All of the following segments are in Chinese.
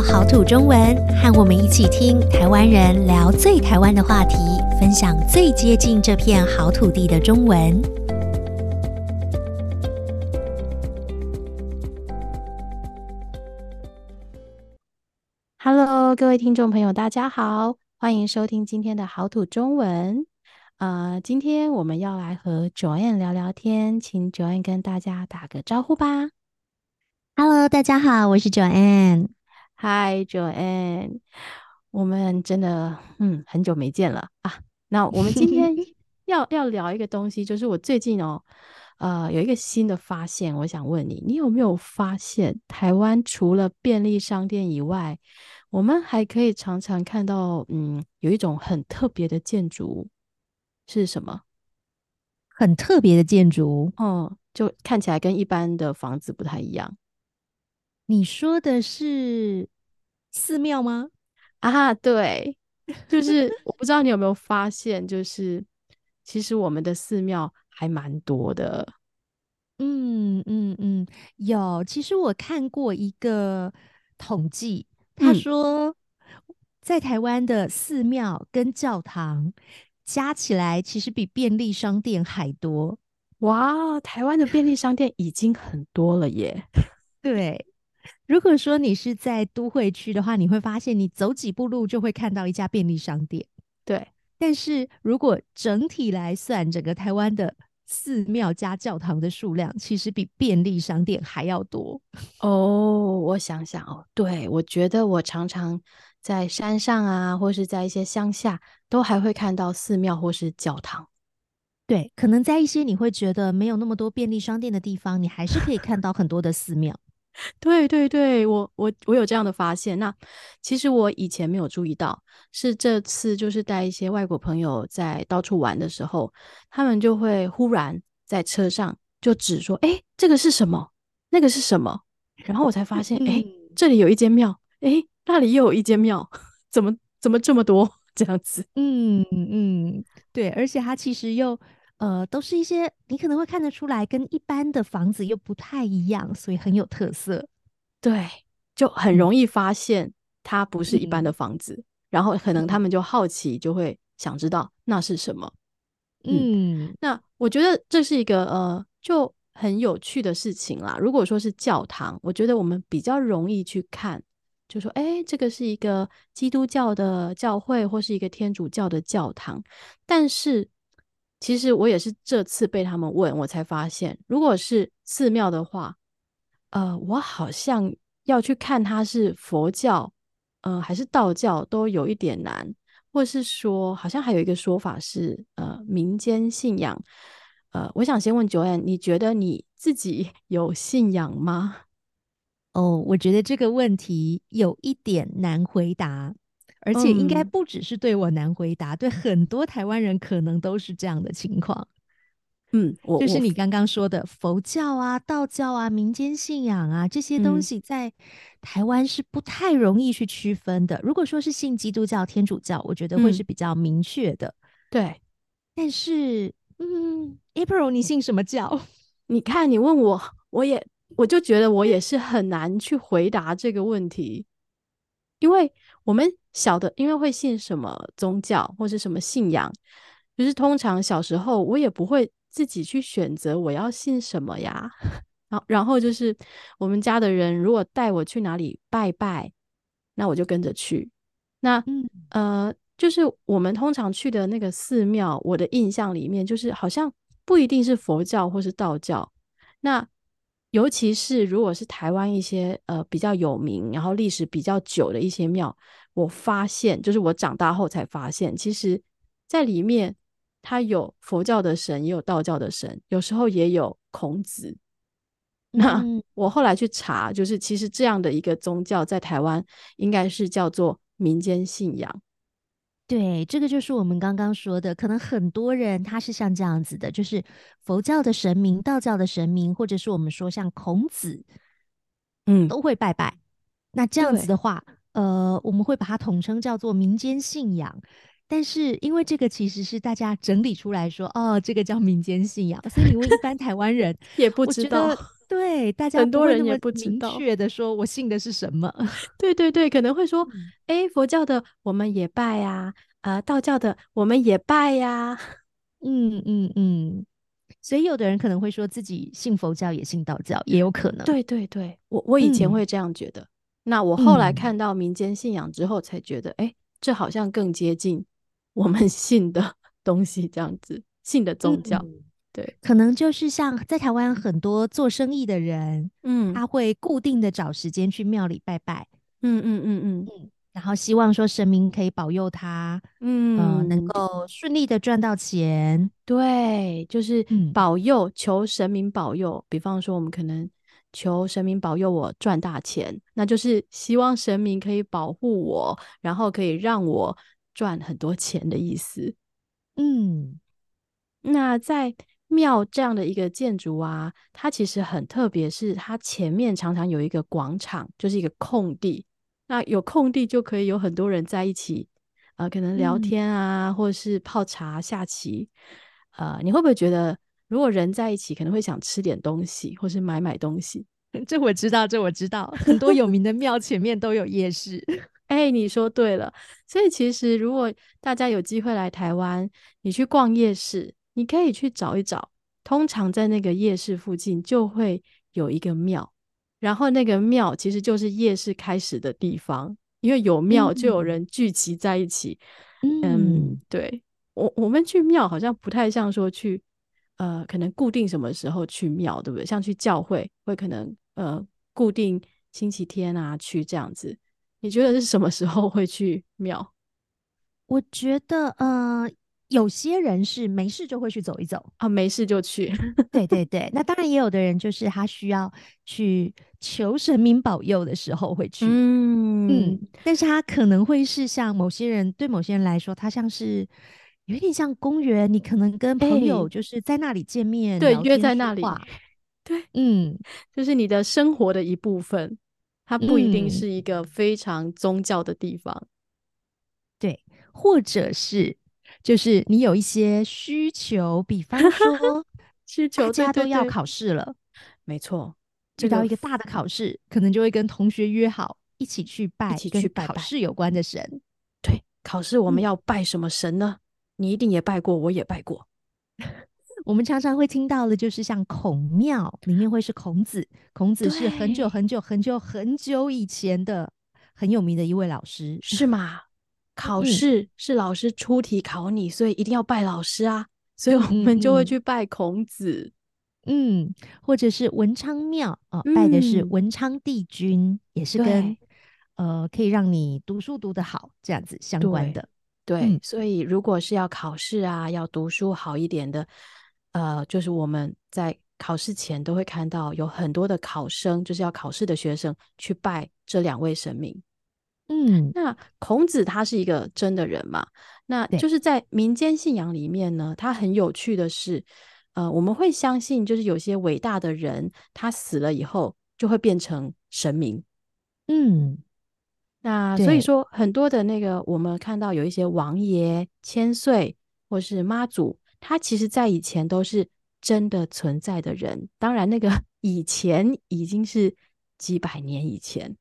到好土中文，和我们一起听台湾人聊最台湾的话题，分享最接近这片好土地的中文。Hello，各位听众朋友，大家好，欢迎收听今天的好土中文。呃，今天我们要来和 Joanne 聊聊天，请 Joanne 跟大家打个招呼吧。Hello，大家好，我是 Joanne。Hi，Joanne，我们真的嗯很久没见了啊。那我们今天 要要聊一个东西，就是我最近哦，呃，有一个新的发现，我想问你，你有没有发现台湾除了便利商店以外，我们还可以常常看到嗯有一种很特别的建筑是什么？很特别的建筑哦，嗯，就看起来跟一般的房子不太一样。你说的是寺庙吗？啊，对，就是我不知道你有没有发现，就是其实我们的寺庙还蛮多的。嗯嗯嗯，有。其实我看过一个统计，他说在台湾的寺庙跟教堂加起来，其实比便利商店还多。哇，台湾的便利商店已经很多了耶。对。如果说你是在都会区的话，你会发现你走几步路就会看到一家便利商店。对，但是如果整体来算，整个台湾的寺庙加教堂的数量，其实比便利商店还要多。哦，我想想哦，对，我觉得我常常在山上啊，或是在一些乡下，都还会看到寺庙或是教堂。对，可能在一些你会觉得没有那么多便利商店的地方，你还是可以看到很多的寺庙。对对对，我我我有这样的发现。那其实我以前没有注意到，是这次就是带一些外国朋友在到处玩的时候，他们就会忽然在车上就指说：“哎，这个是什么？那个是什么？”然后我才发现，哎，这里有一间庙，哎，那里又有一间庙，怎么怎么这么多 这样子？嗯嗯，对，而且它其实又。呃，都是一些你可能会看得出来，跟一般的房子又不太一样，所以很有特色。对，就很容易发现它不是一般的房子，嗯、然后可能他们就好奇，就会想知道那是什么。嗯，嗯，那我觉得这是一个呃，就很有趣的事情啦。如果说是教堂，我觉得我们比较容易去看，就说，哎，这个是一个基督教的教会，或是一个天主教的教堂，但是。其实我也是这次被他们问，我才发现，如果是寺庙的话，呃，我好像要去看它是佛教，呃，还是道教，都有一点难，或是说，好像还有一个说法是，呃，民间信仰。呃，我想先问 Joanne，你觉得你自己 有信仰吗？哦，我觉得这个问题有一点难回答。而且应该不只是对我难回答，嗯、对很多台湾人可能都是这样的情况。嗯，我就是你刚刚说的佛教啊、道教啊、民间信仰啊这些东西，在台湾是不太容易去区分的。嗯、如果说是信基督教、天主教，我觉得会是比较明确的。嗯、对，但是，嗯，April，你信什么教？你看，你问我，我也我就觉得我也是很难去回答这个问题，因为我们。小的，因为会信什么宗教或是什么信仰，就是通常小时候我也不会自己去选择我要信什么呀。然后，然后就是我们家的人如果带我去哪里拜拜，那我就跟着去。那呃，就是我们通常去的那个寺庙，我的印象里面就是好像不一定是佛教或是道教。那尤其是如果是台湾一些呃比较有名，然后历史比较久的一些庙。我发现，就是我长大后才发现，其实，在里面，它有佛教的神，也有道教的神，有时候也有孔子。那我后来去查，就是其实这样的一个宗教，在台湾应该是叫做民间信仰。对，这个就是我们刚刚说的，可能很多人他是像这样子的，就是佛教的神明、道教的神明，或者是我们说像孔子，嗯，都会拜拜。那这样子的话。呃，我们会把它统称叫做民间信仰，但是因为这个其实是大家整理出来说，哦，这个叫民间信仰，所以你问一般台湾人 也不知道，对，大家很多人也不知道明确的说我信的是什么。对对对，可能会说，哎、嗯，佛教的我们也拜呀、啊，呃，道教的我们也拜呀、啊。嗯嗯嗯。所以有的人可能会说自己信佛教也信道教，也有可能。对对对，我我以前会这样觉得。嗯、那我后来看到民间信仰之后，才觉得，哎、嗯，这好像更接近我们 信的东西，这样子信的宗教。嗯、对，可能就是像在台湾很多做生意的人，嗯，他会固定的找时间去庙里拜拜。嗯嗯嗯嗯然后希望说神明可以保佑他，嗯、呃，能够顺利的赚到钱。对，就是保佑，嗯、求神明保佑。比方说，我们可能求神明保佑我赚大钱，那就是希望神明可以保护我，然后可以让我赚很多钱的意思。嗯，那在庙这样的一个建筑啊，它其实很特别，是它前面常常有一个广场，就是一个空地。那有空地就可以有很多人在一起，呃，可能聊天啊，嗯、或者是泡茶、下棋。呃，你会不会觉得，如果人在一起，可能会想吃点东西，或是买买东西？这我知道，这我知道，很多有名的庙前面都有夜市。哎，你说对了。所以其实，如果大家有机会来台湾，你去逛夜市，你可以去找一找。通常在那个夜市附近就会有一个庙。然后那个庙其实就是夜市开始的地方，因为有庙就有人聚集在一起。嗯，嗯，对，我我们去庙好像不太像说去，呃，可能固定什么时候去庙，对不对？像去教会会可能呃固定星期天啊去这样子。你觉得是什么时候会去庙？我觉得呃。有些人是没事就会去走一走啊，没事就去。对对对，那当然也有的人就是他需要去求神明保佑的时候会去。嗯嗯，但是他可能会是像某些人，对某些人来说，他像是有点像公园，你可能跟朋友就是在那里见面，欸、对，约在那里。对，嗯，就是你的生活的一部分，它不一定是一个非常宗教的地方。嗯、对，或者是。就是你有一些需求，比方说 需求，大家都要考试了，没错，遇到一个大的考试，可能就会跟同学约好一起去拜，一起去拜考试有关的神。对，考试我们要拜什么神呢？嗯、你一定也拜过，我也拜过。我们常常会听到的，就是像孔庙里面会是孔子，孔子是很久很久很久很久以前的很有名的一位老师，是吗？考试是老师出题考你，嗯、所以一定要拜老师啊，所以我们就会去拜孔子，嗯，嗯，或者是文昌庙啊、呃，拜的是文昌帝君，嗯、也是跟呃可以让你读书读得好这样子相关的。对，对嗯、所以如果是要考试啊，要读书好一点的，呃，就是我们在考试前都会看到有很多的考生，就是要考试的学生去拜这两位神明。嗯，那孔子他是一个真的人嘛？那就是在民间信仰里面呢，他很有趣的是，呃，我们会相信，就是有些伟大的人，他死了以后就会变成神明。嗯，那所以说，很多的那个我们看到有一些王爷、千岁或是妈祖，他其实在以前都是真的存在的人。当然，那个 以前已经是几百年以前。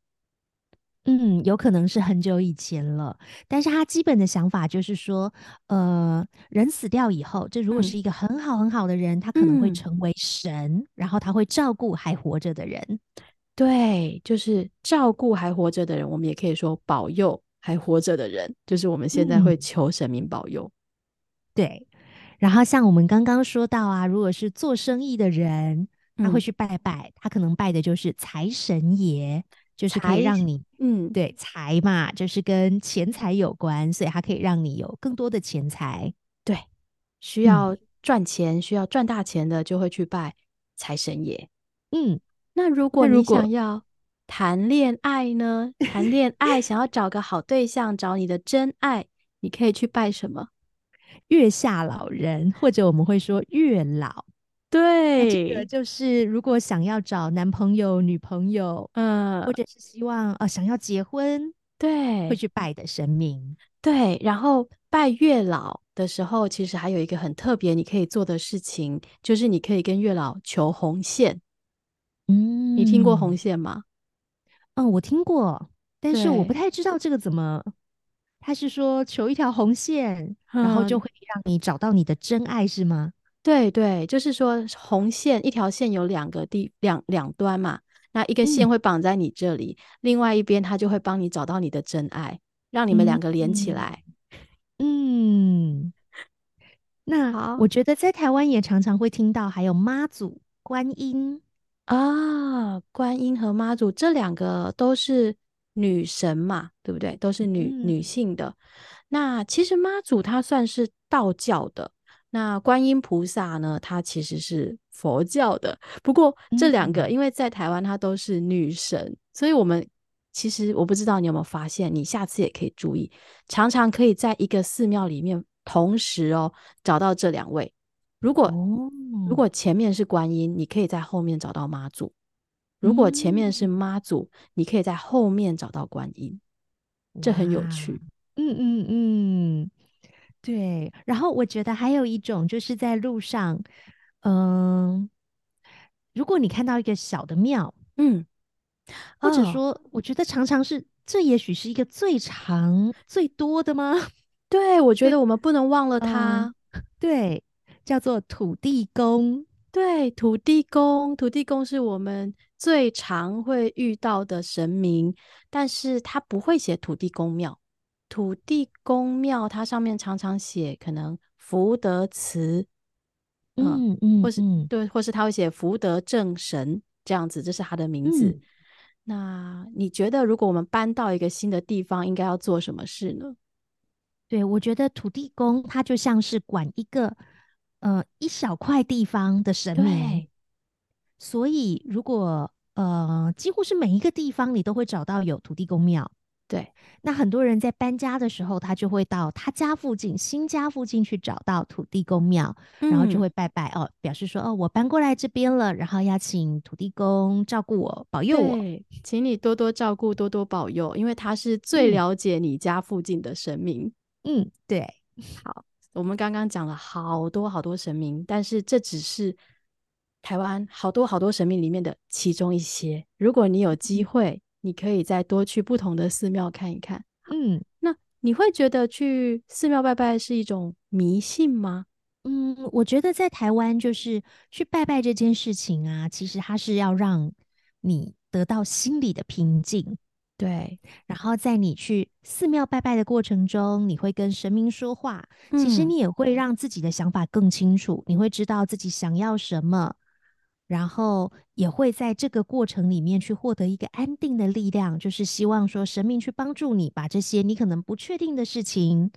嗯，有可能是很久以前了，但是他基本的想法就是说，呃，人死掉以后，这如果是一个很好很好的人，嗯、他可能会成为神，嗯、然后他会照顾还活着的人。对，就是照顾还活着的人，我们也可以说保佑还活着的人，就是我们现在会求神明保佑。嗯、对，然后像我们刚刚说到啊，如果是做生意的人，他会去拜拜，嗯、他可能拜的就是财神爷。就是可以让你，嗯，对，财嘛，就是跟钱财有关，所以它可以让你有更多的钱财。对，需要赚钱，嗯、需要赚大钱的，就会去拜财神爷。嗯，那如果你想要谈恋爱呢？谈恋 爱想要找个好对象，找你的真爱，你可以去拜什么？月下老人，或者我们会说月老。对，这个就是如果想要找男朋友、女朋友，嗯，或者是希望呃想要结婚，对，会去拜的神明。对，然后拜月老的时候，其实还有一个很特别你可以做的事情，就是你可以跟月老求红线。嗯你听过红线吗？嗯，我听过，但是我不太知道这个怎么。他是说求一条红线，嗯，然后就会让你找到你的真爱，是吗？对对，就是说红线一条线有两个地两两端嘛，那一个线会绑在你这里，嗯，另外一边他就会帮你找到你的真爱，让你们两个连起来。嗯，嗯，那我觉得在台湾也常常会听到，还有妈祖、观音啊，观音和妈祖这两个都是女神嘛，对不对？都是女、嗯、女性的。那其实妈祖她算是道教的。那观音菩萨呢？她其实是佛教的。不过这两个，因为在台湾，它都是女神，嗯，所以我们其实我不知道你有没有发现，你下次也可以注意，常常可以在一个寺庙里面同时哦找到这两位。如果、哦、如果前面是观音，你可以在后面找到妈祖；如果前面是妈祖，你可以在后面找到观音。这很有趣。嗯嗯嗯。对，然后我觉得还有一种就是在路上，嗯、呃，如果你看到一个小的庙，嗯，或者说，哦、我觉得常常是这，也许是一个最长最多的吗？对，我觉得我们不能忘了它，呃、对，叫做土地公。对，土地公，土地公是我们最常会遇到的神明，但是他不会写土地公庙。土地公庙，它上面常常写可能福德祠，嗯嗯，或是对，或是他会写福德正神这样子，这是他的名字。嗯。那你觉得，如果我们搬到一个新的地方，应该要做什么事呢？对，我觉得土地公他就像是管一个呃一小块地方的神明，所以如果呃几乎是每一个地方你都会找到有土地公庙。对，那很多人在搬家的时候，他就会到他家附近、新家附近去找到土地公庙，嗯、然后就会拜拜哦，表示说哦，我搬过来这边了，然后要请土地公照顾我、保佑我，请你多多照顾、多多保佑，因为他是最了解你家附近的神明。嗯，对。好，我们刚刚讲了好多好多神明，但是这只是台湾好多好多神明里面的其中一些。如果你有机会，你可以再多去不同的寺庙看一看。嗯，那你会觉得去寺庙拜拜是一种迷信吗？嗯，我觉得在台湾就是去拜拜这件事情啊，其实它是要让你得到心里的平静。对，然后在你去寺庙拜拜的过程中，你会跟神明说话，其实你也会让自己的想法更清楚，你会知道自己想要什么。然后也会在这个过程里面去获得一个安定的力量，就是希望说神明去帮助你，把这些你可能不确定的事情，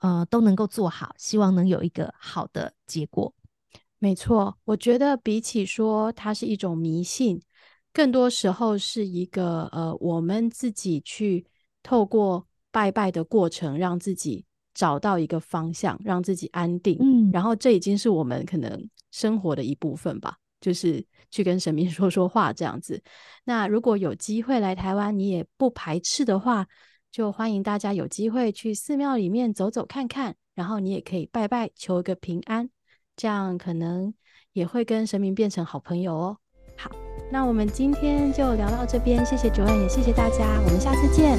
呃，都能够做好，希望能有一个好的结果。没错，我觉得比起说它是一种迷信，更多时候是一个呃，我们自己去透过拜拜的过程，让自己找到一个方向，让自己安定。嗯，然后这已经是我们可能生活的一部分吧。就是去跟神明 说说话这样子。那如果有机会来台湾，你也不排斥的话，就欢迎大家有机会去寺庙里面走走看看，然后你也可以拜拜，求一个平安，这样可能也会跟神明变成好朋友哦。好，那我们今天就聊到这边，谢谢 Joanne，也谢谢大家，我们下次见，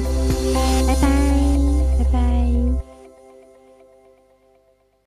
拜拜，拜拜。